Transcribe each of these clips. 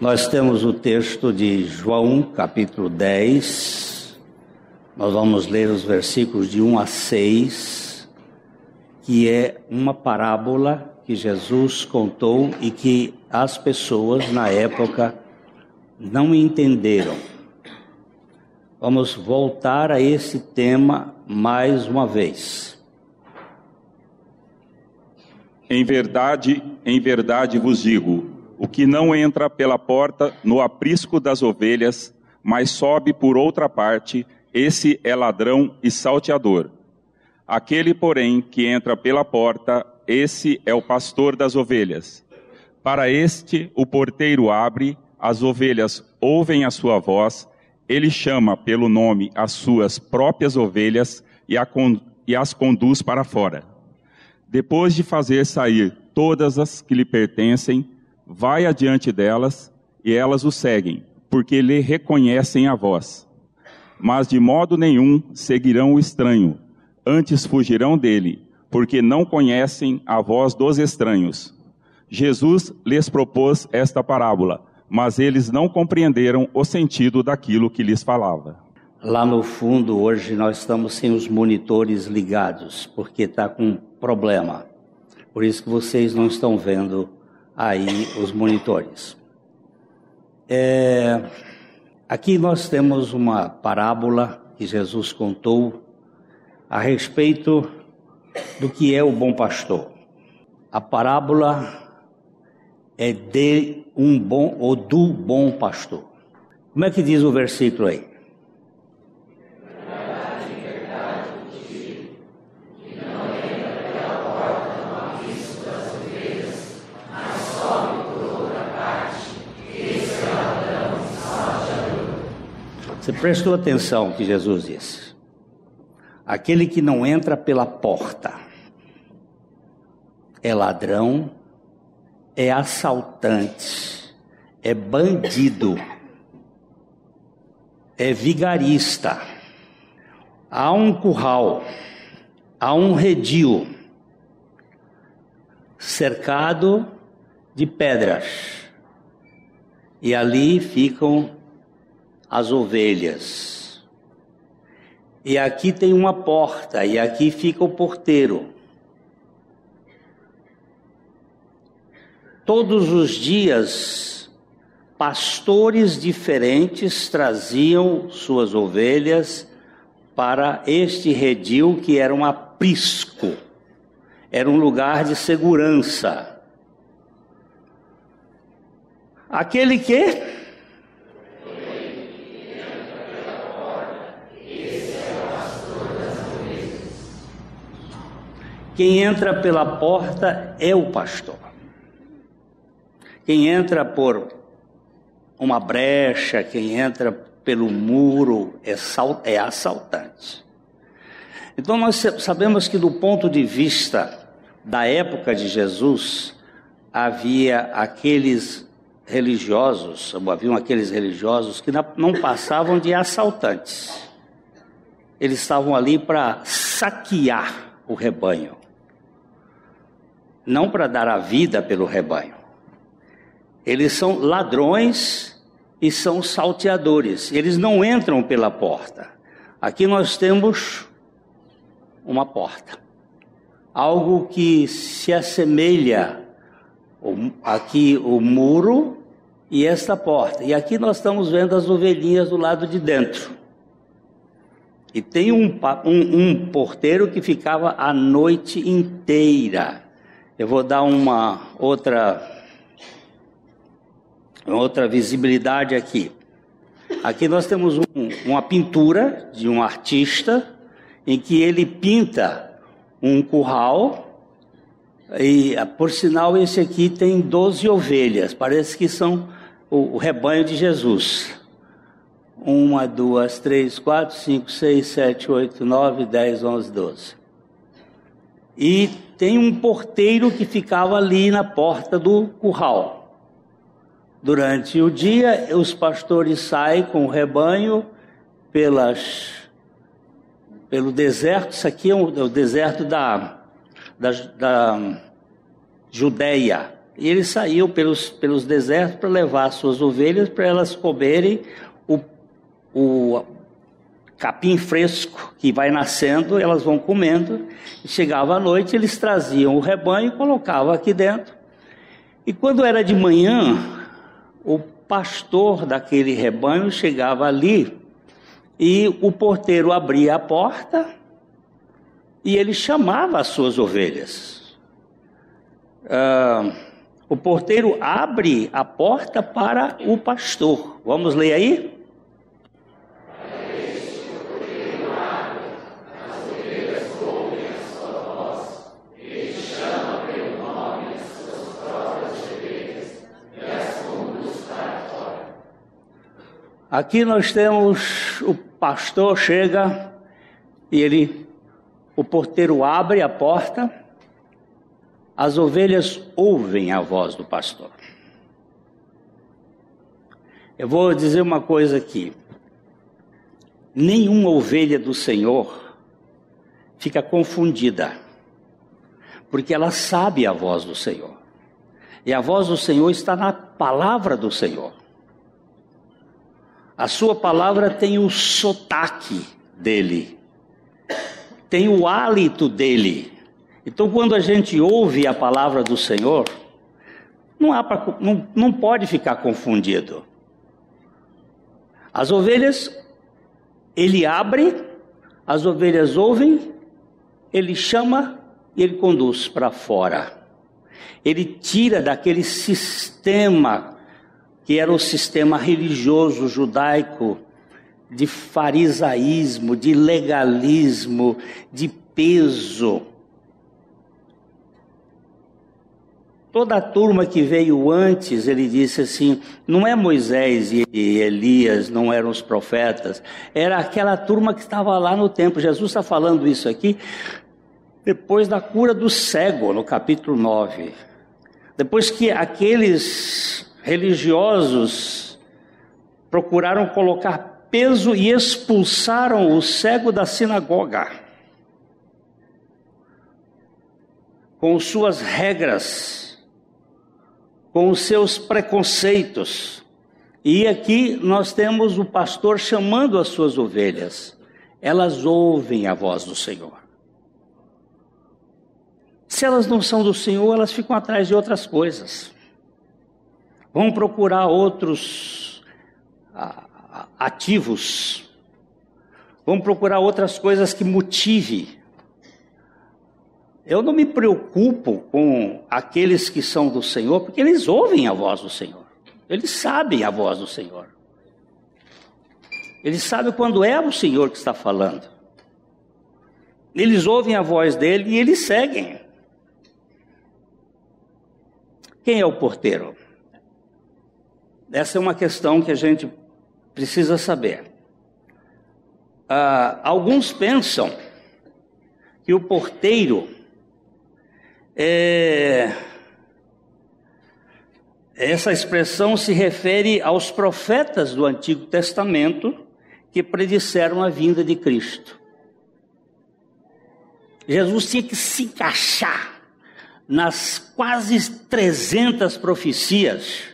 Nós temos o texto de João, capítulo 10. Nós vamos ler os versículos de 1 a 6, que é uma parábola que Jesus contou e que as pessoas na época não entenderam. Vamos voltar a esse tema mais uma vez. Em verdade, em verdade vos digo, o que não entra pela porta no aprisco das ovelhas, mas sobe por outra parte, esse é ladrão e salteador. Aquele, porém, que entra pela porta, esse é o pastor das ovelhas. Para este, o porteiro abre, as ovelhas ouvem a sua voz, ele chama pelo nome as suas próprias ovelhas e, as conduz para fora. Depois de fazer sair todas as que lhe pertencem, vai adiante delas e elas o seguem, porque lhe reconhecem a voz. Mas de modo nenhum seguirão o estranho, antes fugirão dele, porque não conhecem a voz dos estranhos. Jesus lhes propôs esta parábola, mas eles não compreenderam o sentido daquilo que lhes falava. Lá no fundo, hoje nós estamos sem os monitores ligados, porque está com problema. Por isso que vocês não estão vendo aí os monitores. É, aqui nós temos uma parábola que Jesus contou a respeito do que é o bom pastor. A parábola é de um bom ou do bom pastor. Como é que diz o versículo aí? Você prestou atenção que Jesus disse? Aquele que não entra pela porta é ladrão, é assaltante, é bandido, é vigarista. Há um curral, há um redil cercado de pedras. E ali ficam as ovelhas. E aqui tem uma porta, e aqui fica o porteiro. Todos os dias, pastores diferentes traziam suas ovelhas para este redil que era um aprisco, era um lugar de segurança. Aquele que Quem entra pela porta é o pastor. Quem entra por uma brecha, quem entra pelo muro é, é assaltante. Então nós sabemos que do ponto de vista da época de Jesus, havia aqueles religiosos, haviam aqueles religiosos que não passavam de assaltantes. Eles estavam ali para saquear o rebanho não para dar a vida pelo rebanho. Eles são ladrões e são salteadores. Eles não entram pela porta. Aqui nós temos uma porta. Algo que se assemelha aqui o muro e esta porta. E aqui nós estamos vendo as ovelhinhas do lado de dentro. E tem um, um, um porteiro que ficava a noite inteira eu vou dar uma outra outra visibilidade aqui. Aqui nós temos um, uma pintura de um artista em que ele pinta um curral e por sinal esse aqui tem 12 ovelhas, parece que são o, o rebanho de Jesus. Uma, duas, três, quatro, cinco, seis, sete, oito, nove, dez, onze, doze. E tem um porteiro que ficava ali na porta do curral. Durante o dia, os pastores saem com o rebanho pelas, pelo deserto. Isso aqui é o, é o deserto da, da, da Judéia. E ele saiu pelos, pelos desertos para levar suas ovelhas para elas comerem o, o capim fresco que vai nascendo, elas vão comendo. Chegava à noite, eles traziam o rebanho e colocavam aqui dentro. E quando era de manhã, o pastor daquele rebanho chegava ali e o porteiro abria a porta e ele chamava as suas ovelhas. Ah, o porteiro abre a porta para o pastor. Vamos ler aí? Aqui nós temos o pastor chega e ele, o porteiro abre a porta, as ovelhas ouvem a voz do pastor. Eu vou dizer uma coisa aqui. Nenhuma ovelha do Senhor fica confundida, porque ela sabe a voz do Senhor. E a voz do Senhor está na palavra do Senhor. A sua palavra tem o sotaque dele, tem o hálito dele. Então, quando a gente ouve a palavra do Senhor, não, há pra, não, não pode ficar confundido. As ovelhas, ele abre, as ovelhas ouvem, ele chama e ele conduz para fora. Ele tira daquele sistema que era o sistema religioso judaico de farisaísmo, de legalismo, de peso. Toda a turma que veio antes, ele disse assim: não é Moisés e Elias, não eram os profetas, era aquela turma que estava lá no templo. Jesus está falando isso aqui depois da cura do cego, no capítulo 9. Depois que aqueles religiosos procuraram colocar peso e expulsaram o cego da sinagoga. Com suas regras, com os seus preconceitos. E aqui nós temos o pastor chamando as suas ovelhas. Elas ouvem a voz do Senhor. Se elas não são do Senhor, elas ficam atrás de outras coisas. Vão procurar outros ativos. Vão procurar outras coisas que motive. Eu não me preocupo com aqueles que são do Senhor, porque eles ouvem a voz do Senhor. Eles sabem a voz do Senhor. Eles sabem quando é o Senhor que está falando. Eles ouvem a voz dele e eles seguem. Quem é o porteiro? Essa é uma questão que a gente precisa saber. Ah, alguns pensam que o porteiro é. Essa expressão se refere aos profetas do Antigo Testamento que predisseram a vinda de Cristo. Jesus tinha que se encaixar nas quase 300 profecias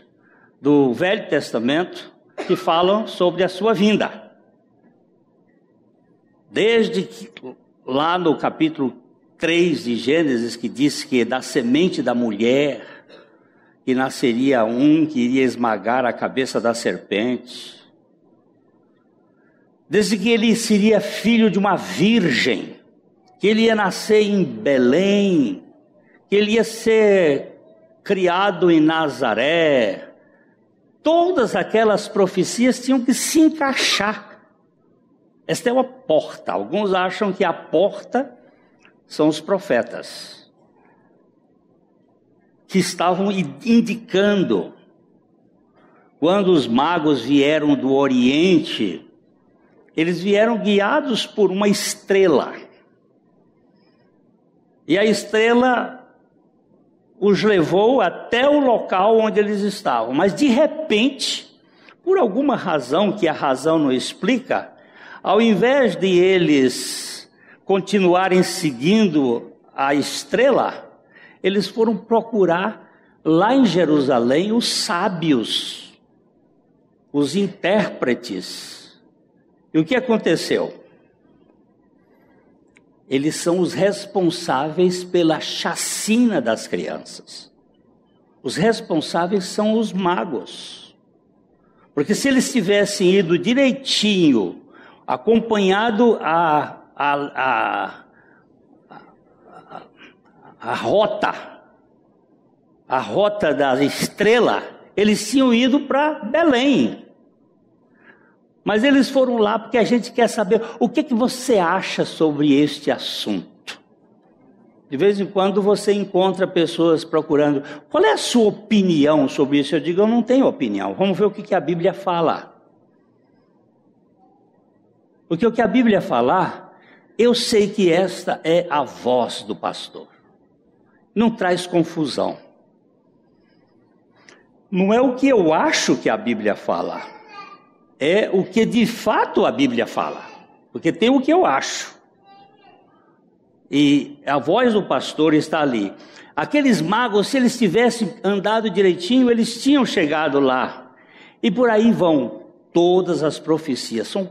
do Velho Testamento que falam sobre a sua vinda. Desde que, lá no capítulo 3 de Gênesis, que diz que da semente da mulher, que nasceria um que iria esmagar a cabeça da serpente. Desde que ele seria filho de uma virgem, que ele ia nascer em Belém, que ele ia ser criado em Nazaré, todas aquelas profecias tinham que se encaixar. Esta é uma porta. Alguns acham que a porta são os profetas, que estavam indicando. Quando os magos vieram do Oriente, eles vieram guiados por uma estrela. E a estrela os levou até o local onde eles estavam. Mas de repente, por alguma razão que a razão não explica, ao invés de eles continuarem seguindo a estrela, eles foram procurar lá em Jerusalém os sábios, os intérpretes. E o que aconteceu? Eles são os responsáveis pela chacina das crianças. Os responsáveis são os magos. Porque se eles tivessem ido direitinho, acompanhado a, a, a, a, rota, a rota da estrela, eles tinham ido para Belém. Mas eles foram lá porque a gente quer saber o que, que você acha sobre este assunto. De vez em quando você encontra pessoas procurando, qual é a sua opinião sobre isso? Eu digo, eu não tenho opinião. Vamos ver o que, que a Bíblia fala. Porque o que a Bíblia falar, eu sei que esta é a voz do pastor. Não traz confusão. Não é o que eu acho que a Bíblia fala, é o que de fato a Bíblia fala. Porque tem o que eu acho. E a voz do pastor está ali. Aqueles magos, se eles tivessem andado direitinho, eles tinham chegado lá. E por aí vão todas as profecias. São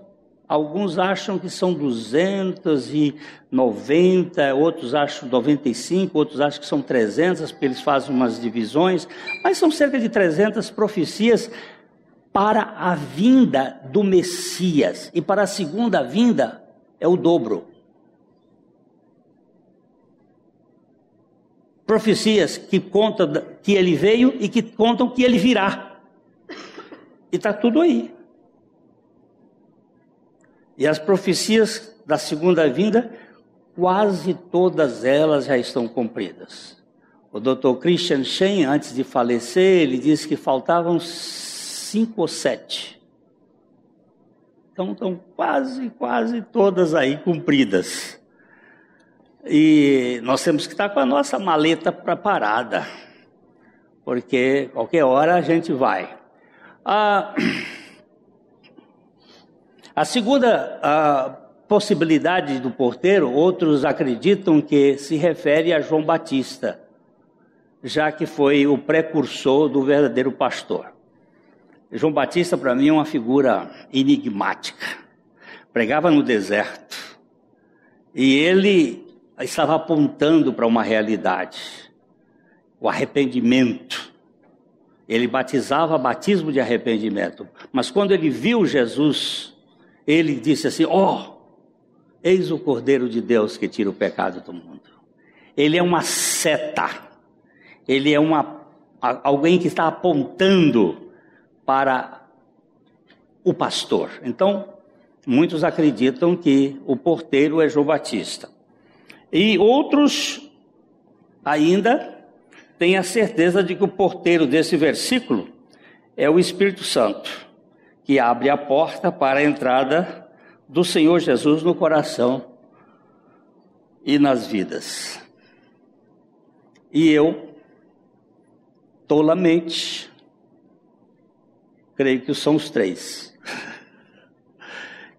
Alguns acham que são 290, outros acham 95, outros acham que são 300, porque eles fazem umas divisões, mas são cerca de 300 profecias para a vinda do Messias. E para a segunda vinda é o dobro. Profecias que contam que ele veio e que contam que ele virá. E está tudo aí. E as profecias da segunda vinda, quase todas elas já estão cumpridas. O Dr. Christian Shen, antes de falecer, ele disse que faltavam cinco ou sete. Então estão quase, quase todas aí cumpridas. E nós temos que estar com a nossa maleta preparada, porque qualquer hora a gente vai. Ah, a segunda a possibilidade do porteiro, outros acreditam que se refere a João Batista, já que foi o precursor do verdadeiro pastor. João Batista, para mim, é uma figura enigmática. Pregava no deserto. E ele estava apontando para uma realidade: o arrependimento. Ele batizava batismo de arrependimento. Mas quando ele viu Jesus ele disse assim: Ó, oh, eis o Cordeiro de Deus que tira o pecado do mundo. Ele é uma seta, ele é uma, alguém que está apontando para o pastor. Então, muitos acreditam que o porteiro é João Batista. E outros ainda têm a certeza de que o porteiro desse versículo é o Espírito Santo que abre a porta para a entrada do Senhor Jesus no coração e nas vidas. E eu, tolamente, creio que são os três,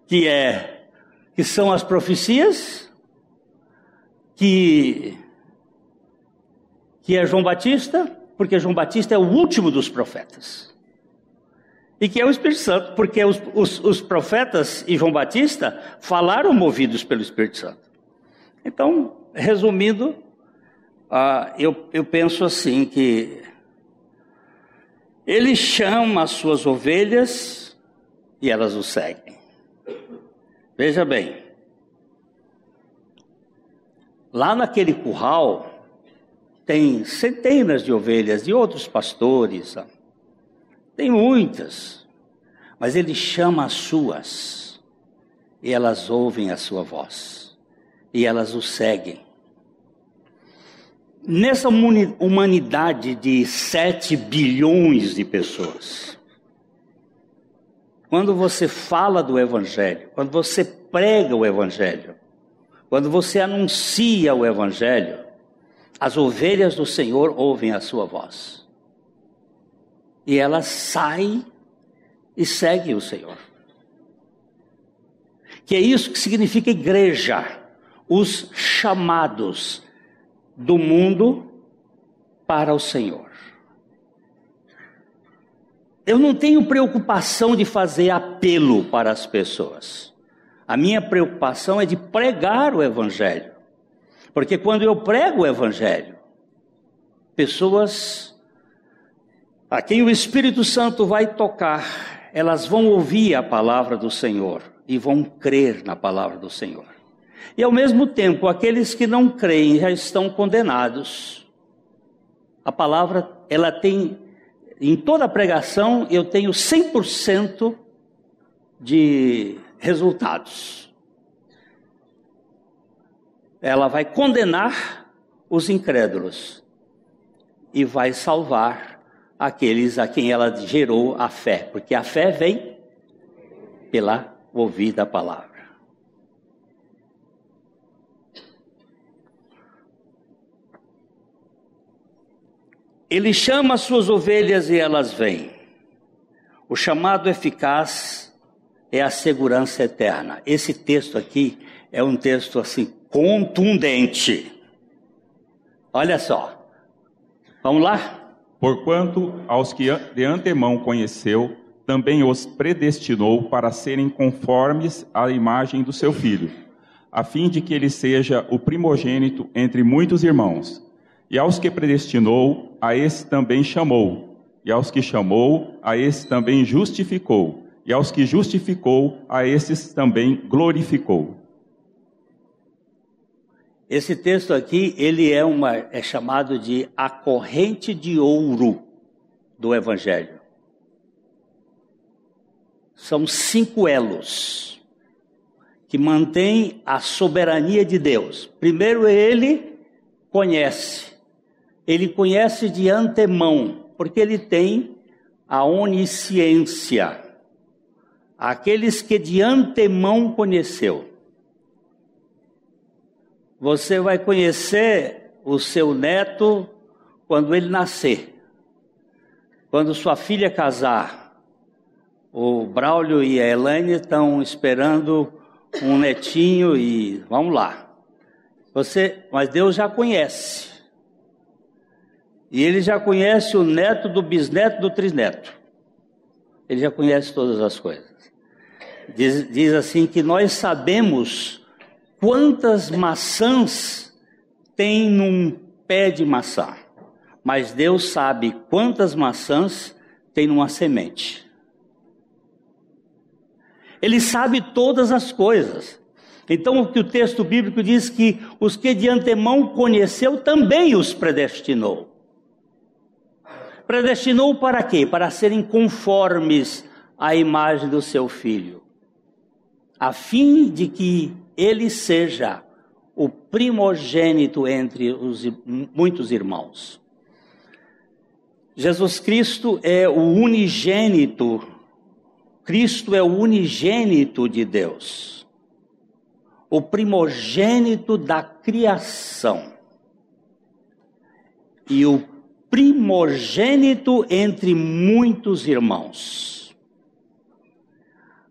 que é que são as profecias, que que é João Batista, porque João Batista é o último dos profetas e que é o Espírito Santo, porque os, os, os, profetas e João Batista falaram movidos pelo Espírito Santo. Então, resumindo, uh, eu, eu penso assim que ele chama as suas ovelhas e elas o seguem. Veja bem, lá naquele curral tem centenas de ovelhas de outros pastores, tem muitas, mas ele chama as suas, e elas ouvem a sua voz, e elas o seguem. Nessa humanidade de 7 bilhões de pessoas, quando você fala do Evangelho, quando você prega o Evangelho, quando você anuncia o Evangelho, as ovelhas do Senhor ouvem a sua voz e ela sai e segue o Senhor. Que é isso que significa igreja, os chamados do mundo para o Senhor. eu não tenho preocupação de fazer apelo para as pessoas. A minha preocupação é de pregar o Evangelho. Porque quando eu prego o Evangelho, pessoas a quem o Espírito Santo vai tocar, elas vão ouvir a palavra do Senhor e vão crer na palavra do Senhor. E ao mesmo tempo, aqueles que não creem já estão condenados. A palavra, ela tem em toda pregação eu tenho 100% de resultados. Ela vai condenar os incrédulos e vai salvar aqueles a quem ela gerou a fé, porque a fé vem pela ouvida palavra. Ele chama as suas ovelhas e elas vêm. O chamado eficaz é a segurança eterna. Esse texto aqui é um texto assim contundente. Olha só. Vamos lá? Porquanto aos que de antemão conheceu, também os predestinou para serem conformes à imagem do seu filho, a fim de que ele seja o primogênito entre muitos irmãos. E aos que predestinou, a esse também chamou. E aos que chamou, a esse também justificou. E aos que justificou, a esses também glorificou. Esse texto aqui, ele é, uma, é chamado de a corrente de ouro do Evangelho. São cinco elos que mantêm a soberania de Deus. Primeiro, ele conhece ele conhece de antemão, porque ele tem a onisciência. Aqueles que de antemão conheceu. Você vai conhecer o seu neto quando ele nascer. Quando sua filha casar. O Braulio e a Elaine estão esperando um netinho e vamos lá. Você, mas Deus já conhece. E ele já conhece o neto do bisneto do trisneto. Ele já conhece todas as coisas. Diz, diz assim que nós sabemos quantas maçãs tem num pé de maçã, mas Deus sabe quantas maçãs tem numa semente. Ele sabe todas as coisas. Então, o que o texto bíblico diz que os que de antemão conheceu também os predestinou. Predestinou para quê? Para serem conformes à imagem do seu filho, a fim de que ele seja o primogênito entre os muitos irmãos. Jesus Cristo é o unigênito, Cristo é o unigênito de Deus, o primogênito da criação. E o primogênito entre muitos irmãos.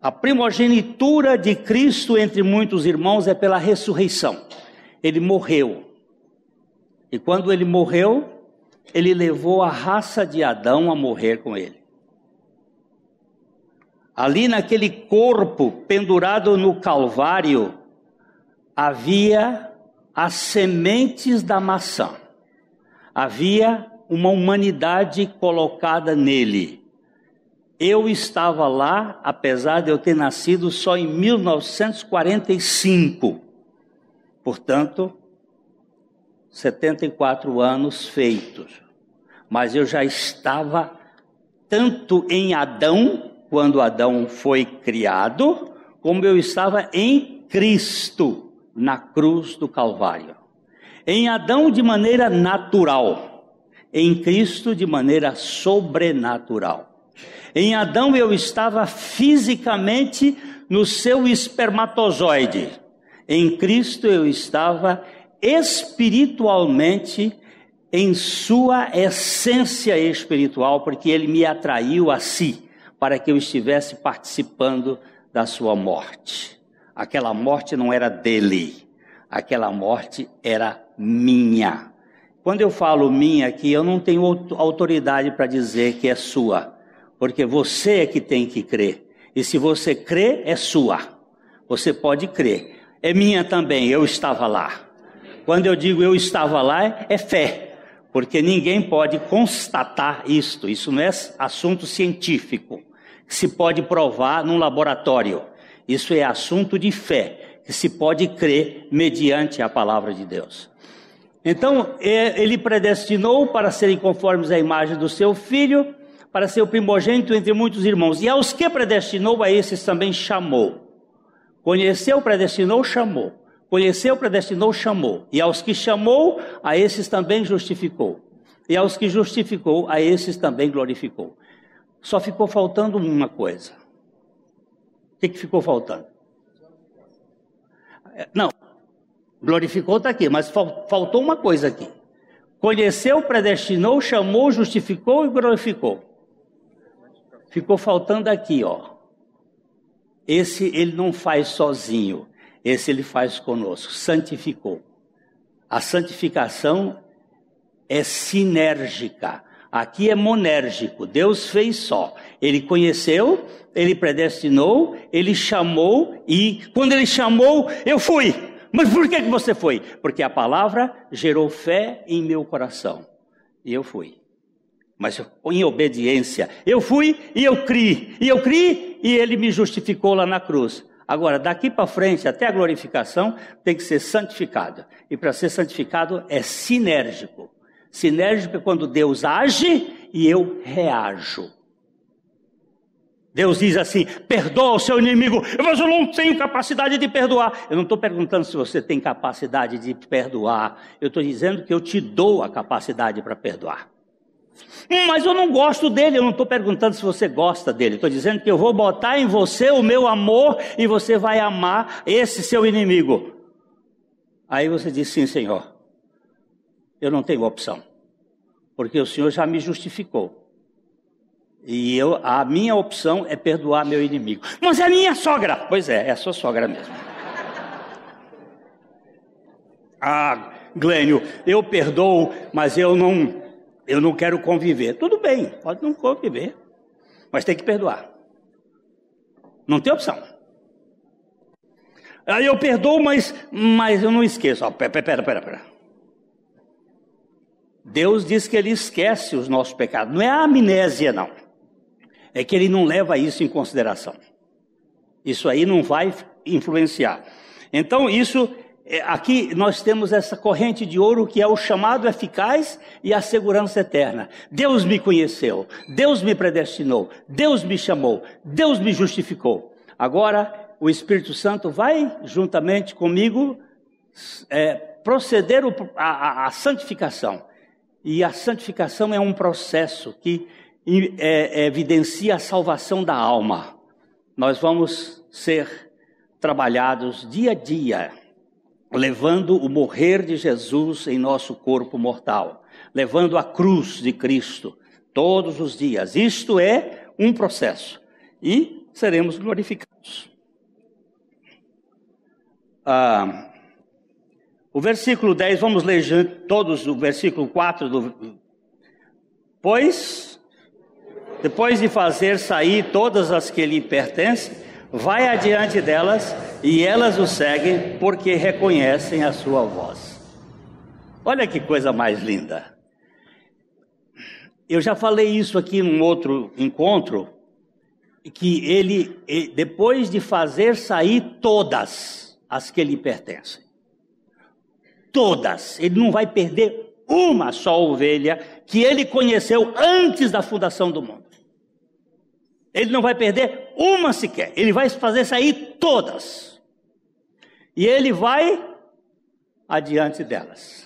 A primogenitura de Cristo entre muitos irmãos é pela ressurreição. Ele morreu. E quando ele morreu, ele levou a raça de Adão a morrer com ele. Ali naquele corpo pendurado no Calvário, havia as sementes da maçã. Havia uma humanidade colocada nele. Eu estava lá, apesar de eu ter nascido só em 1945. Portanto, 74 anos feitos. Mas eu já estava tanto em Adão, quando Adão foi criado, como eu estava em Cristo, na cruz do Calvário. Em Adão, de maneira natural em Cristo de maneira sobrenatural. Em Adão eu estava fisicamente no seu espermatozoide. Em Cristo eu estava espiritualmente em sua essência espiritual, porque ele me atraiu a si, para que eu estivesse participando da sua morte. Aquela morte não era dele, aquela morte era minha. Quando eu falo minha aqui, eu não tenho autoridade para dizer que é sua, porque você é que tem que crer. E se você crê, é sua. Você pode crer. É minha também, eu estava lá. Quando eu digo eu estava lá, é fé, porque ninguém pode constatar isto. Isso não é assunto científico, que se pode provar num laboratório. Isso é assunto de fé, que se pode crer mediante a palavra de Deus. Então, é, ele predestinou para serem conformes à imagem do seu filho, para ser o primogênito entre muitos irmãos. E aos que predestinou, a esses também chamou. Conheceu, predestinou, chamou. Conheceu, predestinou, chamou. E aos que chamou, a esses também justificou. E aos que justificou, a esses também glorificou. Só ficou faltando uma coisa. O que, que ficou faltando? É, não, glorificou está aqui, mas faltou uma coisa aqui. Conheceu, predestinou, chamou, justificou e glorificou. Ficou faltando aqui, ó. Esse ele não faz sozinho, esse ele faz conosco, santificou. A santificação é sinérgica. Aqui é monérgico. Deus fez só. Ele conheceu, ele predestinou, ele chamou e quando ele chamou, eu fui. Mas por que, que você foi? Porque a palavra gerou fé em meu coração. E eu fui. Mas em obediência. Eu fui e eu criei. E eu criei e ele me justificou lá na cruz. Agora, daqui para frente, até a glorificação, tem que ser santificado. E para ser santificado é sinérgico. Sinérgico é quando Deus age e eu reajo. Deus diz assim: perdoa o seu inimigo, mas eu não tenho capacidade de perdoar. Eu não estou perguntando se você tem capacidade de perdoar, eu estou dizendo que eu te dou a capacidade para perdoar. Mas eu não gosto dele, eu não estou perguntando se você gosta dele, estou dizendo que eu vou botar em você o meu amor e você vai amar esse seu inimigo. Aí você diz: sim, Senhor, eu não tenho opção, porque o Senhor já me justificou. E eu, a minha opção é perdoar meu inimigo. Mas é minha sogra. Pois é, é a sua sogra mesmo. Ah, Glênio, eu perdoo, mas eu não, eu não quero conviver. Tudo bem, pode não conviver, mas tem que perdoar. Não tem opção. Aí eu perdoo, mas, mas eu não esqueço. pera, pera, pera, pera. Deus diz que Ele esquece os nossos pecados. Não é a amnésia, não. É que Ele não leva isso em consideração. Isso aí não vai influenciar. Então, isso, é, aqui nós temos essa corrente de ouro que é o chamado eficaz e a segurança eterna. Deus me conheceu, Deus me predestinou, Deus me chamou, Deus me justificou. Agora, o Espírito Santo vai, juntamente comigo, é, proceder a, a santificação. E a santificação é um processo que é, evidencia a salvação da alma. Nós vamos ser trabalhados dia a dia, levando o morrer de Jesus em nosso corpo mortal, levando a cruz de Cristo todos os dias. Isto é um processo e seremos glorificados. Ah, o versículo 10, vamos ler todos o versículo 4 do. Pois, depois de fazer sair todas as que lhe pertencem, vai adiante delas e elas o seguem porque reconhecem a sua voz. Olha que coisa mais linda. Eu já falei isso aqui num outro encontro, que ele, depois de fazer sair todas as que lhe pertencem, todas. Ele não vai perder uma só ovelha que ele conheceu antes da fundação do mundo. Ele não vai perder uma sequer. Ele vai fazer sair todas. E ele vai adiante delas.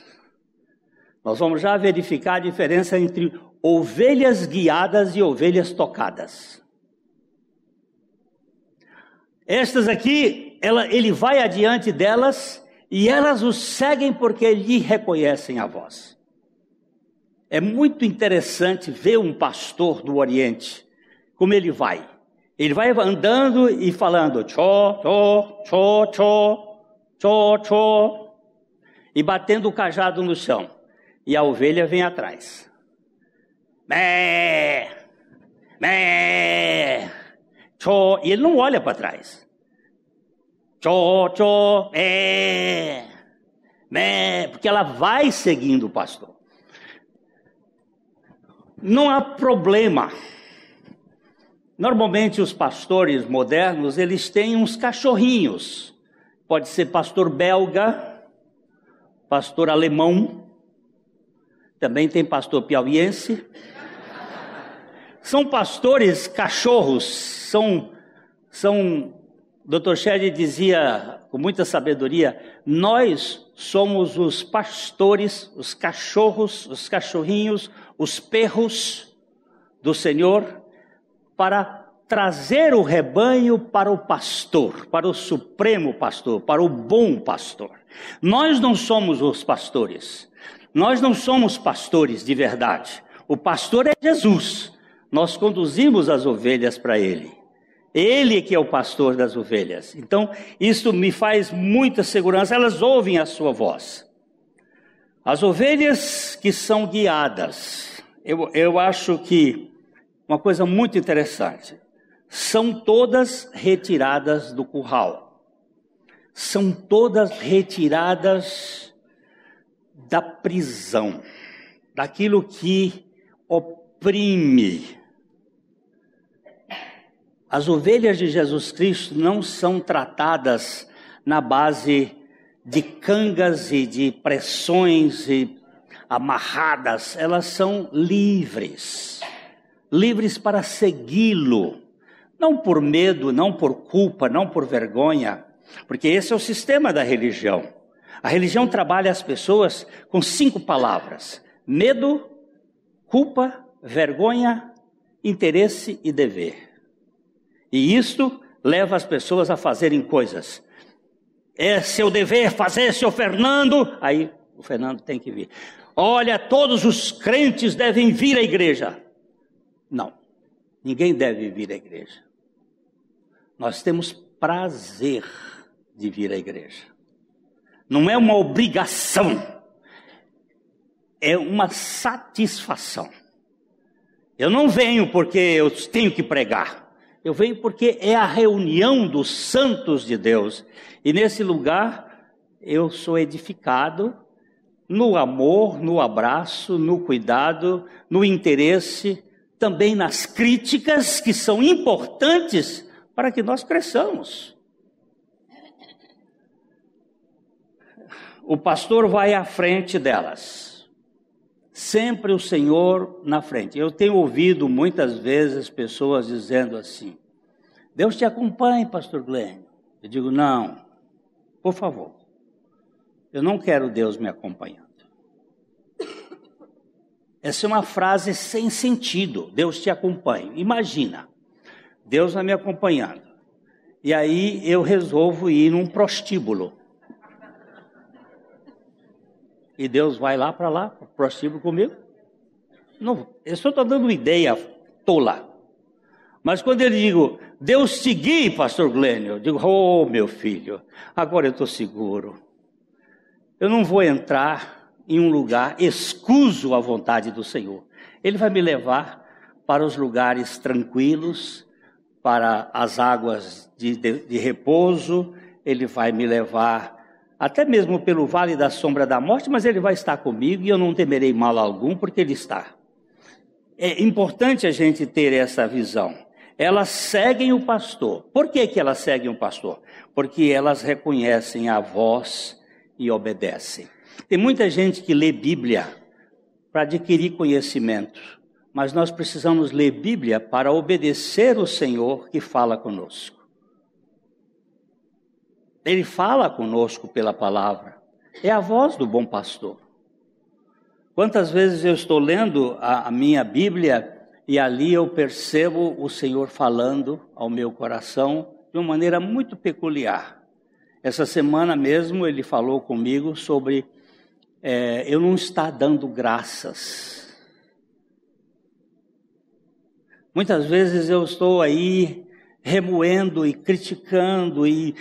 Nós vamos já verificar a diferença entre ovelhas guiadas e ovelhas tocadas. Estas aqui, ela, ele vai adiante delas e elas o seguem porque lhe reconhecem a voz. É muito interessante ver um pastor do Oriente, como ele vai. Ele vai andando e falando tchó, tchó, tchó, tchó, tchó, tchó, e batendo o cajado no chão. E a ovelha vem atrás. Bé, mé, tchó, e ele não olha para trás. Tchó, tchó, mé, mé, porque ela vai seguindo o pastor. Não há problema. Normalmente os pastores modernos, eles têm uns cachorrinhos. Pode ser pastor belga, pastor alemão, também tem pastor piauiense. São pastores cachorros, são, são, Dr. Shed dizia com muita sabedoria, nós somos os pastores, os cachorros, os cachorrinhos, os perros do Senhor, para trazer o rebanho para o pastor, para o supremo pastor, para o bom pastor. Nós não somos os pastores, nós não somos pastores de verdade. O pastor é Jesus nós conduzimos as ovelhas para Ele. Ele que é o pastor das ovelhas. Então, isso me faz muita segurança, elas ouvem a sua voz. As ovelhas que são guiadas, eu, eu acho que uma coisa muito interessante, são todas retiradas do curral, são todas retiradas da prisão, daquilo que oprime, as ovelhas de Jesus Cristo não são tratadas na base de cangas e de pressões e amarradas, elas são livres. Livres para segui-lo, não por medo, não por culpa, não por vergonha, porque esse é o sistema da religião. A religião trabalha as pessoas com cinco palavras: medo, culpa, vergonha, interesse e dever. E isto leva as pessoas a fazerem coisas. É seu dever fazer, seu Fernando. Aí o Fernando tem que vir. Olha, todos os crentes devem vir à igreja. Não, ninguém deve vir à igreja. Nós temos prazer de vir à igreja. Não é uma obrigação, é uma satisfação. Eu não venho porque eu tenho que pregar. Eu venho porque é a reunião dos santos de Deus. E nesse lugar eu sou edificado no amor, no abraço, no cuidado, no interesse, também nas críticas que são importantes para que nós cresçamos. O pastor vai à frente delas. Sempre o Senhor na frente. Eu tenho ouvido muitas vezes pessoas dizendo assim: Deus te acompanhe, pastor Glenn. Eu digo, não, por favor. Eu não quero Deus me acompanhando. Essa é uma frase sem sentido. Deus te acompanha. Imagina, Deus vai me acompanhando. E aí eu resolvo ir num prostíbulo. E Deus vai lá para lá, prostíbulo comigo? Não, eu só estou dando uma ideia tola. Mas quando ele digo, Deus te pastor Glênio, eu digo, oh meu filho, agora eu estou seguro. Eu não vou entrar em um lugar escuso à vontade do Senhor. Ele vai me levar para os lugares tranquilos, para as águas de, de, de repouso, ele vai me levar até mesmo pelo vale da sombra da morte, mas ele vai estar comigo e eu não temerei mal algum, porque ele está. É importante a gente ter essa visão elas seguem o pastor. Por que, que elas seguem o pastor? Porque elas reconhecem a voz e obedecem. Tem muita gente que lê Bíblia para adquirir conhecimento, mas nós precisamos ler Bíblia para obedecer o Senhor que fala conosco. Ele fala conosco pela palavra. É a voz do bom pastor. Quantas vezes eu estou lendo a, a minha Bíblia e ali eu percebo o Senhor falando ao meu coração de uma maneira muito peculiar. Essa semana mesmo ele falou comigo sobre é, eu não estar dando graças. Muitas vezes eu estou aí remoendo e criticando e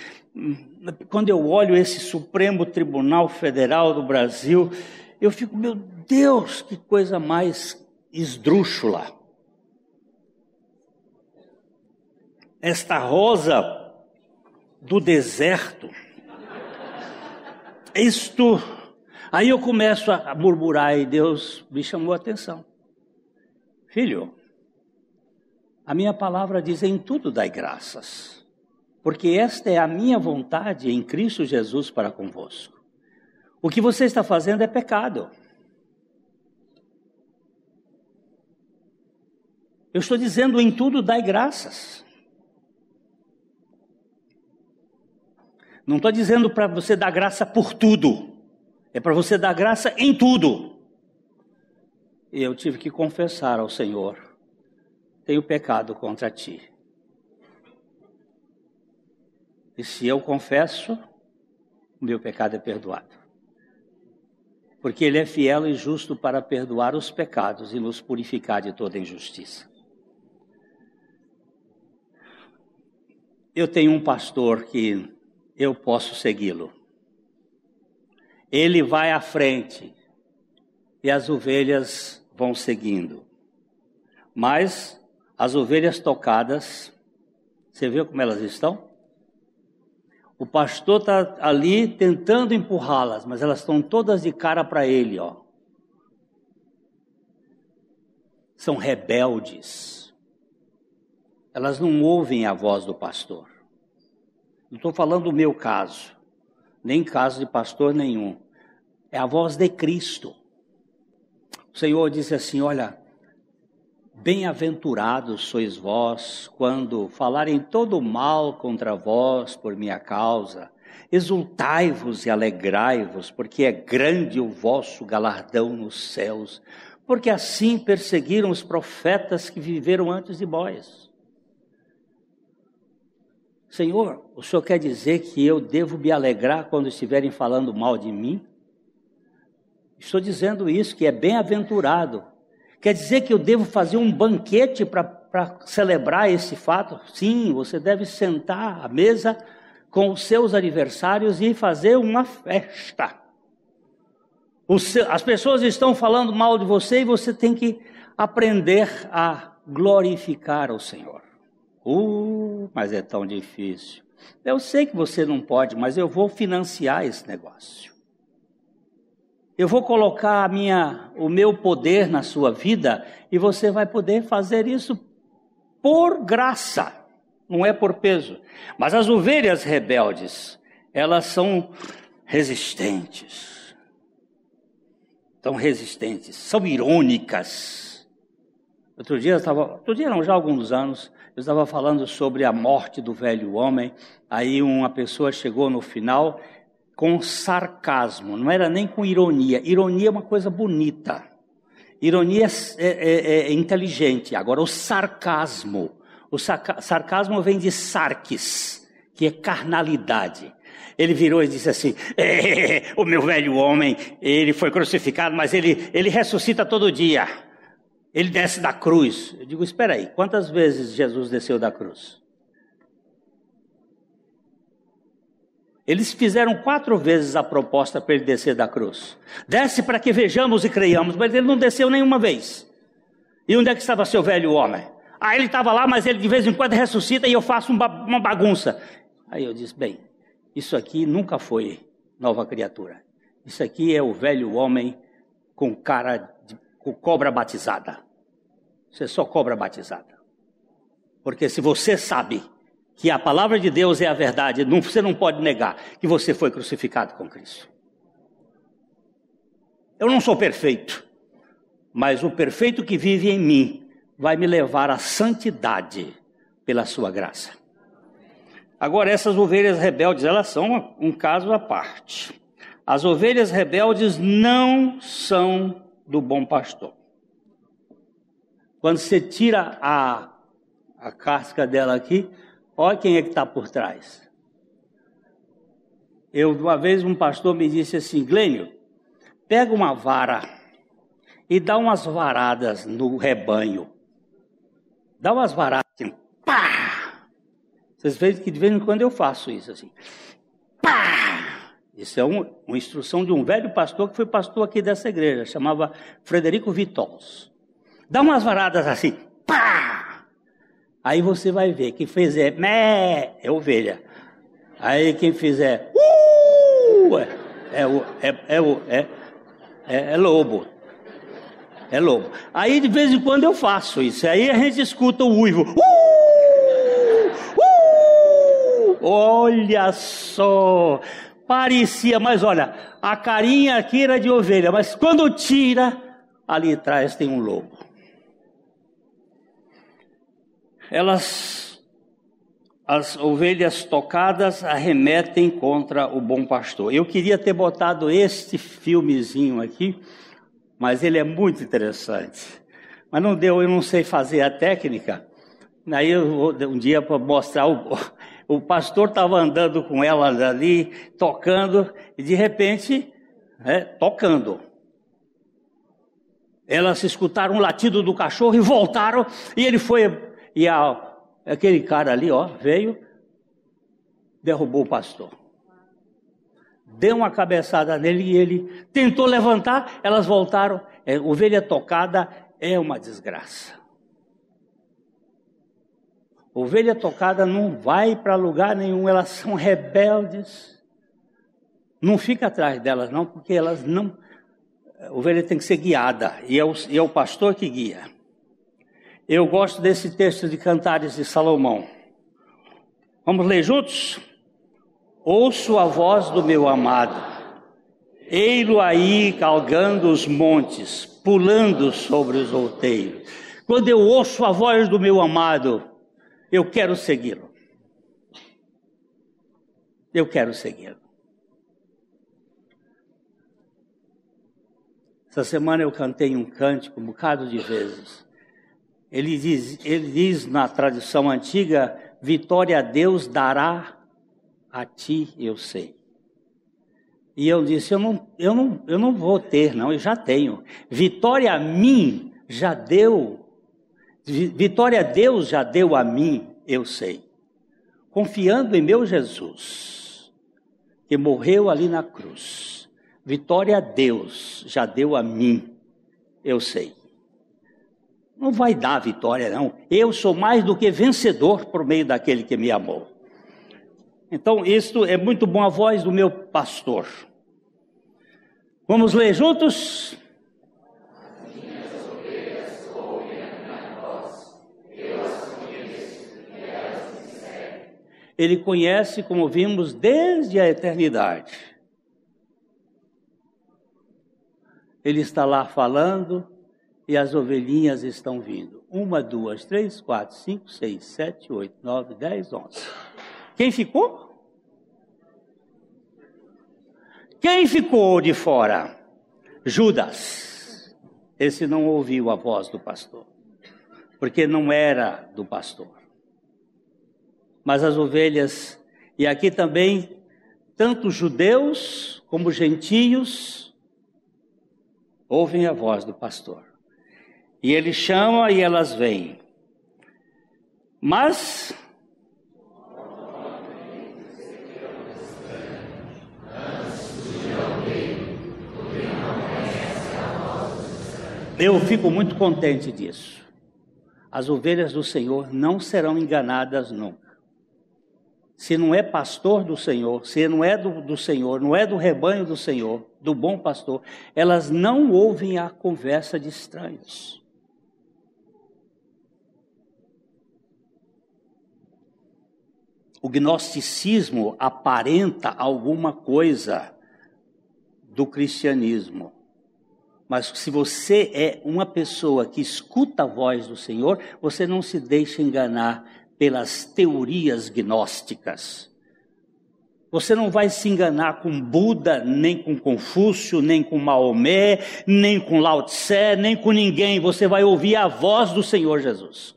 quando eu olho esse Supremo Tribunal Federal do Brasil, eu fico, meu Deus, que coisa mais esdrúxula. esta rosa do deserto. Isto. Aí eu começo a murmurar e Deus me chamou a atenção. Filho, a minha palavra diz: em tudo dai graças, porque esta é a minha vontade em Cristo Jesus para convosco. O que você está fazendo é pecado. Eu estou dizendo: em tudo dai graças. Não estou dizendo para você dar graça por tudo, é para você dar graça em tudo. E eu tive que confessar ao Senhor: tenho pecado contra ti. E se eu confesso, o meu pecado é perdoado. Porque Ele é fiel e justo para perdoar os pecados e nos purificar de toda injustiça. Eu tenho um pastor que eu posso segui-lo. Ele vai à frente e as ovelhas vão seguindo. Mas as ovelhas tocadas, você vê como elas estão? O pastor está ali tentando empurrá-las, mas elas estão todas de cara para ele, ó. São rebeldes. Elas não ouvem a voz do pastor. Não estou falando do meu caso, nem caso de pastor nenhum. É a voz de Cristo. O Senhor disse assim: Olha, bem-aventurados sois vós quando falarem todo mal contra vós por minha causa. Exultai-vos e alegrai-vos, porque é grande o vosso galardão nos céus, porque assim perseguiram os profetas que viveram antes de vós. Senhor, o Senhor quer dizer que eu devo me alegrar quando estiverem falando mal de mim? Estou dizendo isso, que é bem-aventurado. Quer dizer que eu devo fazer um banquete para celebrar esse fato? Sim, você deve sentar à mesa com os seus aniversários e fazer uma festa. Seu, as pessoas estão falando mal de você e você tem que aprender a glorificar o Senhor. Uh, mas é tão difícil. Eu sei que você não pode, mas eu vou financiar esse negócio. Eu vou colocar minha, o meu poder na sua vida e você vai poder fazer isso por graça, não é por peso. Mas as ovelhas rebeldes, elas são resistentes. São resistentes, são irônicas. Outro dia eu estava, outro dia não, já há alguns anos, eu estava falando sobre a morte do velho homem, aí uma pessoa chegou no final com sarcasmo, não era nem com ironia. Ironia é uma coisa bonita. Ironia é, é, é inteligente. Agora, o sarcasmo. O sarcasmo vem de sarques, que é carnalidade. Ele virou e disse assim: é, O meu velho homem, ele foi crucificado, mas ele, ele ressuscita todo dia. Ele desce da cruz. Eu digo, espera aí, quantas vezes Jesus desceu da cruz? Eles fizeram quatro vezes a proposta para ele descer da cruz. Desce para que vejamos e creiamos, mas ele não desceu nenhuma vez. E onde é que estava seu velho homem? Ah, ele estava lá, mas ele de vez em quando ressuscita e eu faço uma bagunça. Aí eu disse: bem, isso aqui nunca foi nova criatura. Isso aqui é o velho homem com cara com cobra batizada. Você só cobra batizada. Porque se você sabe que a palavra de Deus é a verdade, não, você não pode negar que você foi crucificado com Cristo. Eu não sou perfeito, mas o perfeito que vive em mim vai me levar à santidade pela sua graça. Agora, essas ovelhas rebeldes, elas são um caso à parte. As ovelhas rebeldes não são do bom pastor. Quando você tira a, a casca dela aqui, olha quem é que está por trás. Eu, uma vez, um pastor me disse assim: Glênio, pega uma vara e dá umas varadas no rebanho. Dá umas varadas assim, pá! Vocês veem que de vez em quando eu faço isso assim. Pá! Isso é um, uma instrução de um velho pastor que foi pastor aqui dessa igreja, chamava Frederico Vitols. Dá umas varadas assim, pá! Aí você vai ver, quem fizer mé é ovelha. Aí quem fizer uh, é, é, é, é, é, é lobo. É lobo. Aí de vez em quando eu faço isso. Aí a gente escuta o uivo. Uh, uh, olha só. Parecia, mas olha, a carinha aqui era de ovelha, mas quando tira, ali atrás tem um lobo. Elas, as ovelhas tocadas, arremetem contra o bom pastor. Eu queria ter botado este filmezinho aqui, mas ele é muito interessante. Mas não deu, eu não sei fazer a técnica. Aí eu vou um dia para mostrar o, o pastor estava andando com ela ali, tocando, e de repente, né, tocando. Elas escutaram o latido do cachorro e voltaram, e ele foi, e a, aquele cara ali, ó, veio, derrubou o pastor. Deu uma cabeçada nele e ele tentou levantar, elas voltaram. É, ovelha tocada é uma desgraça. Ovelha tocada não vai para lugar nenhum, elas são rebeldes. Não fica atrás delas, não, porque elas não. A ovelha tem que ser guiada, e é o, e é o pastor que guia. Eu gosto desse texto de Cantares de Salomão. Vamos ler juntos? Ouço a voz do meu amado, ei-lo aí galgando os montes, pulando sobre os outeiros. Quando eu ouço a voz do meu amado, eu quero segui-lo. Eu quero segui-lo. Essa semana eu cantei um cântico um bocado de vezes. Ele diz, ele diz na tradição antiga: Vitória a Deus dará a ti, eu sei. E eu disse: eu não, eu, não, eu não vou ter, não, eu já tenho. Vitória a mim já deu Vitória Deus já deu a mim, eu sei. Confiando em meu Jesus, que morreu ali na cruz. Vitória Deus já deu a mim, eu sei. Não vai dar vitória, não. Eu sou mais do que vencedor por meio daquele que me amou. Então, isto é muito bom a voz do meu pastor. Vamos ler juntos? Ele conhece, como vimos, desde a eternidade. Ele está lá falando e as ovelhinhas estão vindo. Uma, duas, três, quatro, cinco, seis, sete, oito, nove, dez, onze. Quem ficou? Quem ficou de fora? Judas. Esse não ouviu a voz do pastor, porque não era do pastor mas as ovelhas, e aqui também, tanto judeus como gentios, ouvem a voz do pastor. E ele chama e elas vêm. Mas Eu fico muito contente disso. As ovelhas do Senhor não serão enganadas nunca se não é pastor do Senhor, se não é do, do, Senhor, não é do rebanho do Senhor, do bom pastor, elas não ouvem a conversa de estranhos. O gnosticismo aparenta alguma coisa do cristianismo. Mas se você é uma pessoa que escuta a voz do Senhor, você não se deixa enganar pelas teorias gnósticas. Você não vai se enganar com Buda, nem com Confúcio, nem com Maomé, nem com Lao Tse, nem com ninguém. Você vai ouvir a voz do Senhor Jesus.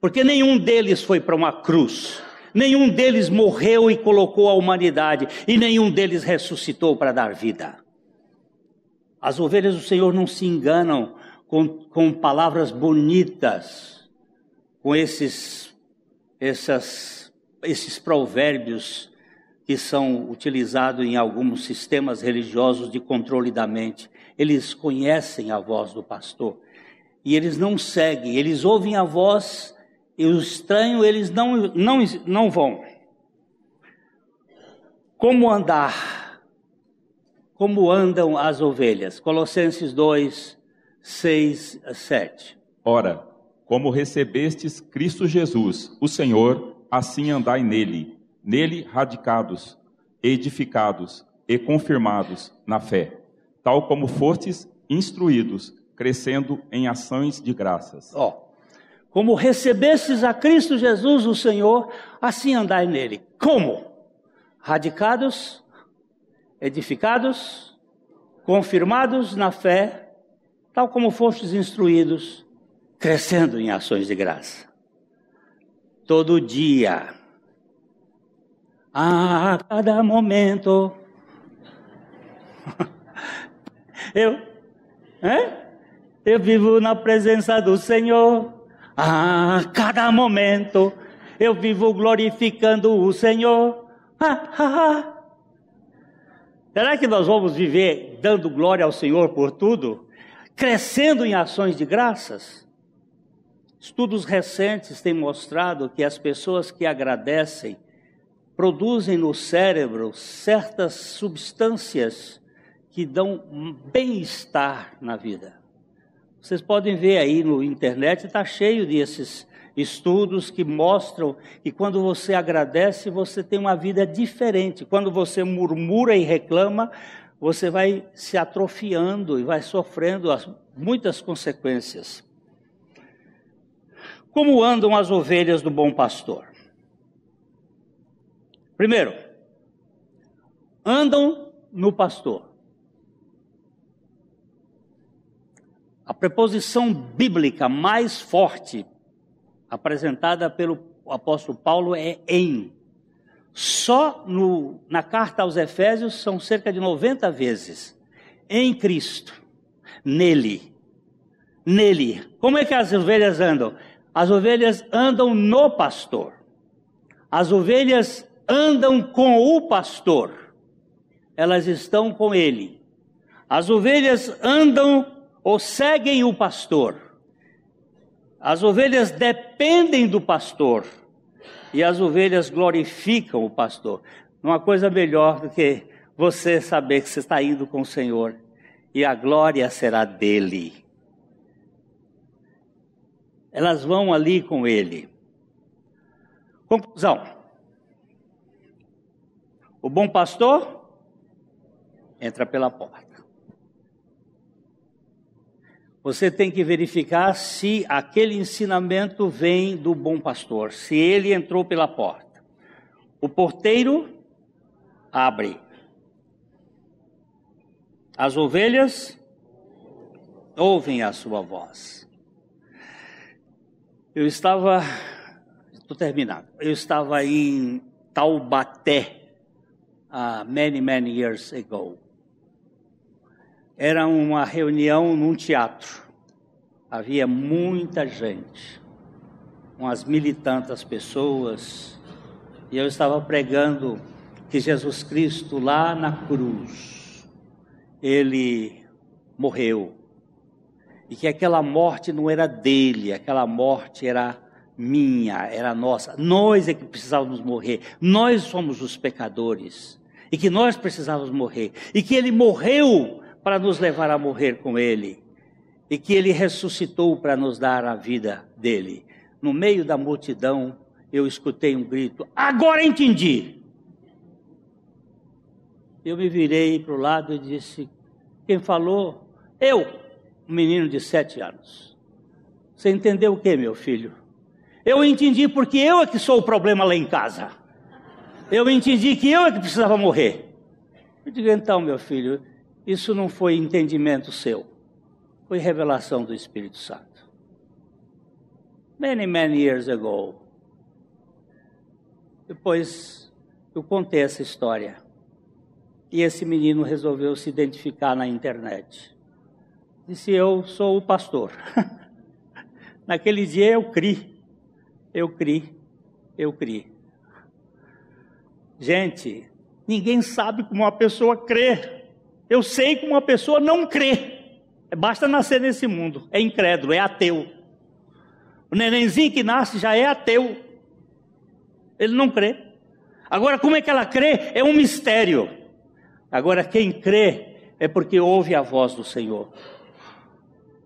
Porque nenhum deles foi para uma cruz. Nenhum deles morreu e colocou a humanidade. E nenhum deles ressuscitou para dar vida. As ovelhas do Senhor não se enganam com, com palavras bonitas com esses, essas, esses provérbios que são utilizados em alguns sistemas religiosos de controle da mente. Eles conhecem a voz do pastor e eles não seguem, eles ouvem a voz e o estranho eles não, não, não vão. Como andar? Como andam as ovelhas? Colossenses 2, 6 a 7. Ora, como recebestes Cristo Jesus, o Senhor, assim andai nele, nele radicados, edificados e confirmados na fé, tal como fostes instruídos, crescendo em ações de graças. Ó, como recebestes a Cristo Jesus, o Senhor, assim andai nele. Como? Radicados, edificados, confirmados na fé, tal como fostes instruídos, crescendo em ações de graça. Todo dia, a cada momento, eu, é? eu vivo na presença do Senhor. A cada momento, eu vivo glorificando o Senhor. Será que nós vamos viver dando glória ao Senhor por tudo? Crescendo em ações de graças? Estudos recentes têm mostrado que as pessoas que agradecem produzem no cérebro certas substâncias que dão bem-estar na vida. Vocês podem ver aí no internet, está cheio desses estudos que mostram que quando você agradece, você tem uma vida diferente. Quando você murmura e reclama, você vai se atrofiando e vai sofrendo muitas consequências. Como andam as ovelhas do bom pastor? Primeiro, andam no pastor. A preposição bíblica mais forte apresentada pelo apóstolo Paulo é em. Só no, na carta aos Efésios são cerca de 90 vezes. Em Cristo, nele, nele. Como é que as ovelhas andam? As ovelhas andam no pastor. As ovelhas andam com o pastor. Elas estão com ele. As ovelhas andam ou seguem o pastor. As ovelhas dependem do pastor. E as ovelhas glorificam o pastor. Não há coisa melhor do que você saber que você está indo com o Senhor e a glória será dele elas vão ali com ele. Conclusão: o bom pastor entra pela porta. Você tem que verificar se aquele ensinamento vem do bom pastor, se ele entrou pela porta. O porteiro abre. As ovelhas ouvem a sua voz. Eu estava, estou terminando, eu estava em Taubaté, uh, many, many years ago. Era uma reunião num teatro. Havia muita gente, umas mil e tantas pessoas, e eu estava pregando que Jesus Cristo lá na cruz, ele morreu e que aquela morte não era dele, aquela morte era minha, era nossa. Nós é que precisávamos morrer, nós somos os pecadores e que nós precisávamos morrer e que ele morreu para nos levar a morrer com ele e que ele ressuscitou para nos dar a vida dele. No meio da multidão, eu escutei um grito: Agora entendi! Eu me virei para o lado e disse: Quem falou? Eu um menino de sete anos. Você entendeu o que, meu filho? Eu entendi porque eu é que sou o problema lá em casa. Eu entendi que eu é que precisava morrer. Eu digo, então, meu filho, isso não foi entendimento seu, foi revelação do Espírito Santo. Many, many years ago. Depois eu contei essa história. E esse menino resolveu se identificar na internet disse: Eu sou o pastor. Naquele dia eu criei, eu criei, eu criei. Gente, ninguém sabe como uma pessoa crê. Eu sei como uma pessoa não crê. Basta nascer nesse mundo. É incrédulo, é ateu. O nenenzinho que nasce já é ateu. Ele não crê. Agora, como é que ela crê? É um mistério. Agora, quem crê é porque ouve a voz do Senhor.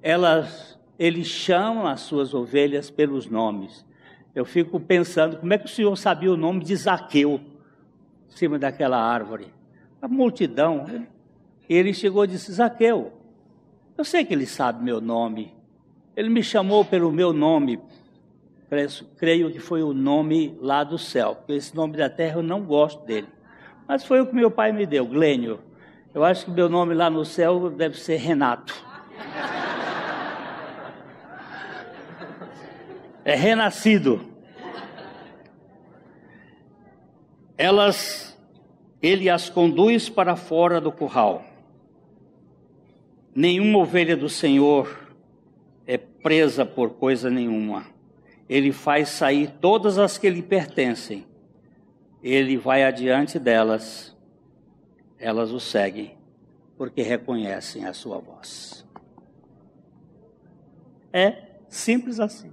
Elas, ele chama as suas ovelhas pelos nomes. Eu fico pensando, como é que o Senhor sabia o nome de Zaqueu, em cima daquela árvore? A multidão. Ele chegou e disse: Zaqueu, eu sei que ele sabe meu nome. Ele me chamou pelo meu nome. Creio que foi o nome lá do céu, porque esse nome da terra eu não gosto dele. Mas foi o que meu pai me deu, Glênio. Eu acho que meu nome lá no céu deve ser Renato. É renascido. Elas, ele as conduz para fora do curral. Nenhuma ovelha do Senhor é presa por coisa nenhuma. Ele faz sair todas as que lhe pertencem. Ele vai adiante delas. Elas o seguem, porque reconhecem a sua voz. É simples assim.